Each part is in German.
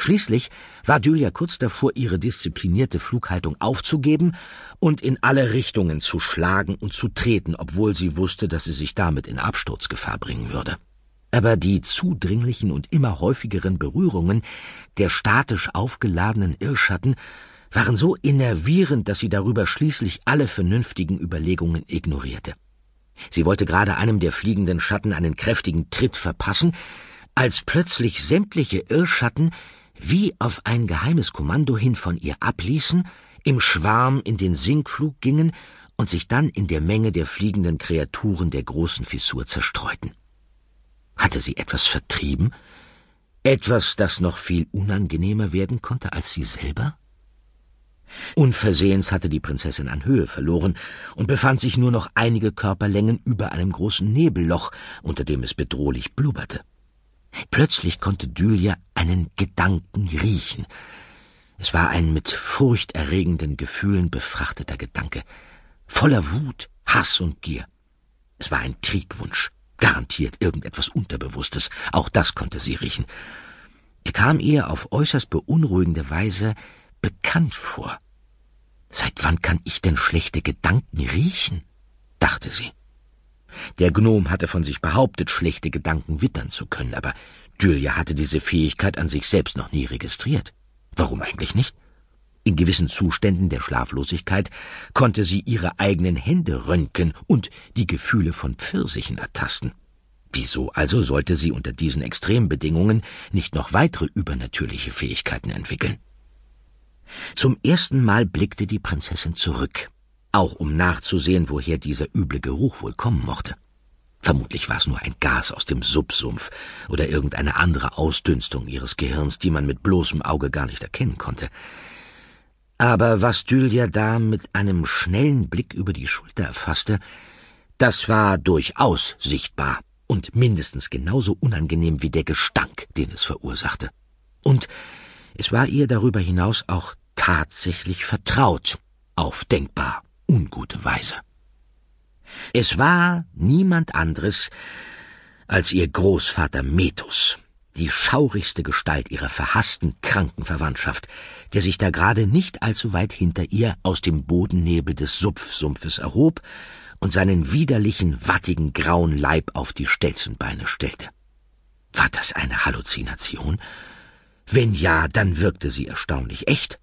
Schließlich war Julia kurz davor, ihre disziplinierte Flughaltung aufzugeben und in alle Richtungen zu schlagen und zu treten, obwohl sie wusste, dass sie sich damit in Absturzgefahr bringen würde. Aber die zudringlichen und immer häufigeren Berührungen der statisch aufgeladenen Irrschatten waren so innervierend, dass sie darüber schließlich alle vernünftigen Überlegungen ignorierte. Sie wollte gerade einem der fliegenden Schatten einen kräftigen Tritt verpassen, als plötzlich sämtliche Irrschatten wie auf ein geheimes Kommando hin von ihr abließen, im Schwarm in den Sinkflug gingen und sich dann in der Menge der fliegenden Kreaturen der großen Fissur zerstreuten. Hatte sie etwas vertrieben? Etwas, das noch viel unangenehmer werden konnte als sie selber? Unversehens hatte die Prinzessin an Höhe verloren und befand sich nur noch einige Körperlängen über einem großen Nebelloch, unter dem es bedrohlich blubberte. Plötzlich konnte Julia einen Gedanken riechen. Es war ein mit furchterregenden Gefühlen befrachteter Gedanke, voller Wut, Hass und Gier. Es war ein Triebwunsch, garantiert irgendetwas Unterbewusstes, auch das konnte sie riechen. Er kam ihr auf äußerst beunruhigende Weise bekannt vor. Seit wann kann ich denn schlechte Gedanken riechen? dachte sie. Der Gnom hatte von sich behauptet, schlechte Gedanken wittern zu können, aber Julia hatte diese Fähigkeit an sich selbst noch nie registriert. Warum eigentlich nicht? In gewissen Zuständen der Schlaflosigkeit konnte sie ihre eigenen Hände röntgen und die Gefühle von Pfirsichen ertasten. Wieso also sollte sie unter diesen Extrembedingungen nicht noch weitere übernatürliche Fähigkeiten entwickeln? Zum ersten Mal blickte die Prinzessin zurück auch um nachzusehen, woher dieser üble Geruch wohl kommen mochte. Vermutlich war es nur ein Gas aus dem Subsumpf oder irgendeine andere Ausdünstung ihres Gehirns, die man mit bloßem Auge gar nicht erkennen konnte. Aber was Julia da mit einem schnellen Blick über die Schulter erfasste, das war durchaus sichtbar und mindestens genauso unangenehm wie der Gestank, den es verursachte. Und es war ihr darüber hinaus auch tatsächlich vertraut, auf denkbar ungute Weise. Es war niemand anderes als ihr Großvater Metus, die schaurigste Gestalt ihrer verhassten, kranken Verwandtschaft, der sich da gerade nicht allzu weit hinter ihr aus dem Bodennebel des Supfsumpfes erhob und seinen widerlichen, wattigen, grauen Leib auf die Stelzenbeine stellte. War das eine Halluzination? Wenn ja, dann wirkte sie erstaunlich echt.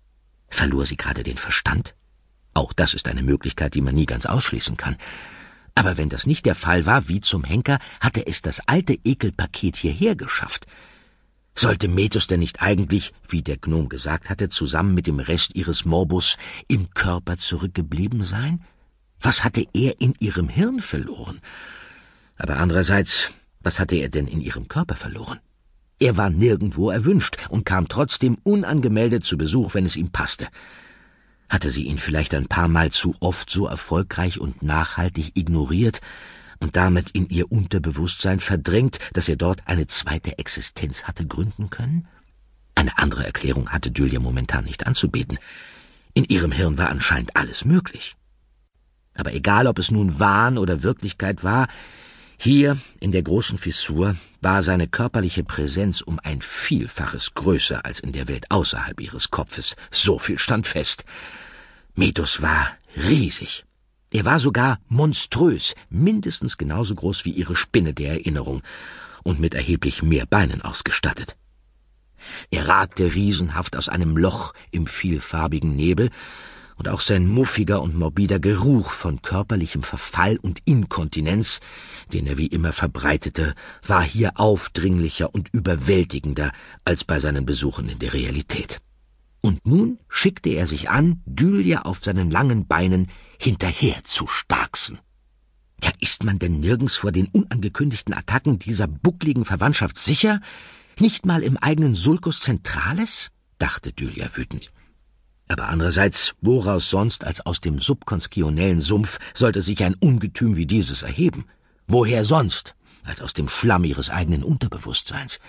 Verlor sie gerade den Verstand? Auch das ist eine Möglichkeit, die man nie ganz ausschließen kann. Aber wenn das nicht der Fall war, wie zum Henker, hatte es das alte Ekelpaket hierher geschafft. Sollte Metus denn nicht eigentlich, wie der Gnom gesagt hatte, zusammen mit dem Rest ihres Morbus im Körper zurückgeblieben sein? Was hatte er in ihrem Hirn verloren? Aber andererseits, was hatte er denn in ihrem Körper verloren? Er war nirgendwo erwünscht und kam trotzdem unangemeldet zu Besuch, wenn es ihm passte. Hatte sie ihn vielleicht ein paar Mal zu oft so erfolgreich und nachhaltig ignoriert und damit in ihr Unterbewusstsein verdrängt, dass er dort eine zweite Existenz hatte gründen können? Eine andere Erklärung hatte Julia momentan nicht anzubieten. In ihrem Hirn war anscheinend alles möglich. Aber egal, ob es nun Wahn oder Wirklichkeit war, hier in der großen Fissur war seine körperliche Präsenz um ein Vielfaches größer als in der Welt außerhalb ihres Kopfes. So viel stand fest. Metus war riesig. Er war sogar monströs, mindestens genauso groß wie ihre Spinne der Erinnerung und mit erheblich mehr Beinen ausgestattet. Er ragte riesenhaft aus einem Loch im vielfarbigen Nebel und auch sein muffiger und morbider Geruch von körperlichem Verfall und Inkontinenz, den er wie immer verbreitete, war hier aufdringlicher und überwältigender als bei seinen Besuchen in der Realität. Und nun schickte er sich an, Julia auf seinen langen Beinen hinterher zu starksen. Ja, ist man denn nirgends vor den unangekündigten Attacken dieser buckligen Verwandtschaft sicher? Nicht mal im eigenen Sulcus Centrales? dachte Julia wütend. Aber andererseits, woraus sonst als aus dem subkonskionellen Sumpf sollte sich ein Ungetüm wie dieses erheben? Woher sonst als aus dem Schlamm ihres eigenen Unterbewusstseins?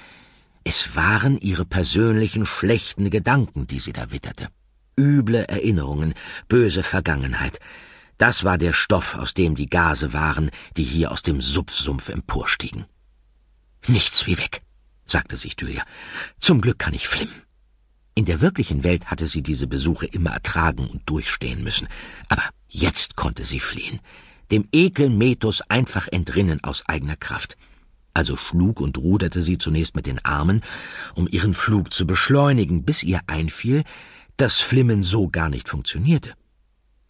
Es waren ihre persönlichen schlechten Gedanken, die sie da witterte. Üble Erinnerungen, böse Vergangenheit. Das war der Stoff, aus dem die Gase waren, die hier aus dem Subsumpf emporstiegen. Nichts wie weg, sagte sich Julia. Zum Glück kann ich flimmen. In der wirklichen Welt hatte sie diese Besuche immer ertragen und durchstehen müssen, aber jetzt konnte sie fliehen, dem Ekel Metos einfach entrinnen aus eigener Kraft. Also schlug und ruderte sie zunächst mit den Armen, um ihren Flug zu beschleunigen, bis ihr einfiel, dass Flimmen so gar nicht funktionierte.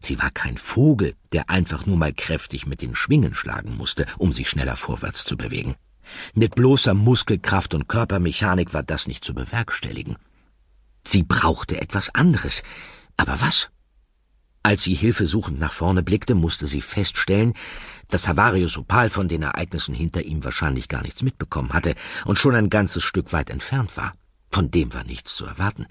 Sie war kein Vogel, der einfach nur mal kräftig mit den Schwingen schlagen musste, um sich schneller vorwärts zu bewegen. Mit bloßer Muskelkraft und Körpermechanik war das nicht zu bewerkstelligen. Sie brauchte etwas anderes. Aber was? Als sie hilfesuchend nach vorne blickte, musste sie feststellen, dass Havarius Opal von den Ereignissen hinter ihm wahrscheinlich gar nichts mitbekommen hatte und schon ein ganzes Stück weit entfernt war. Von dem war nichts zu erwarten.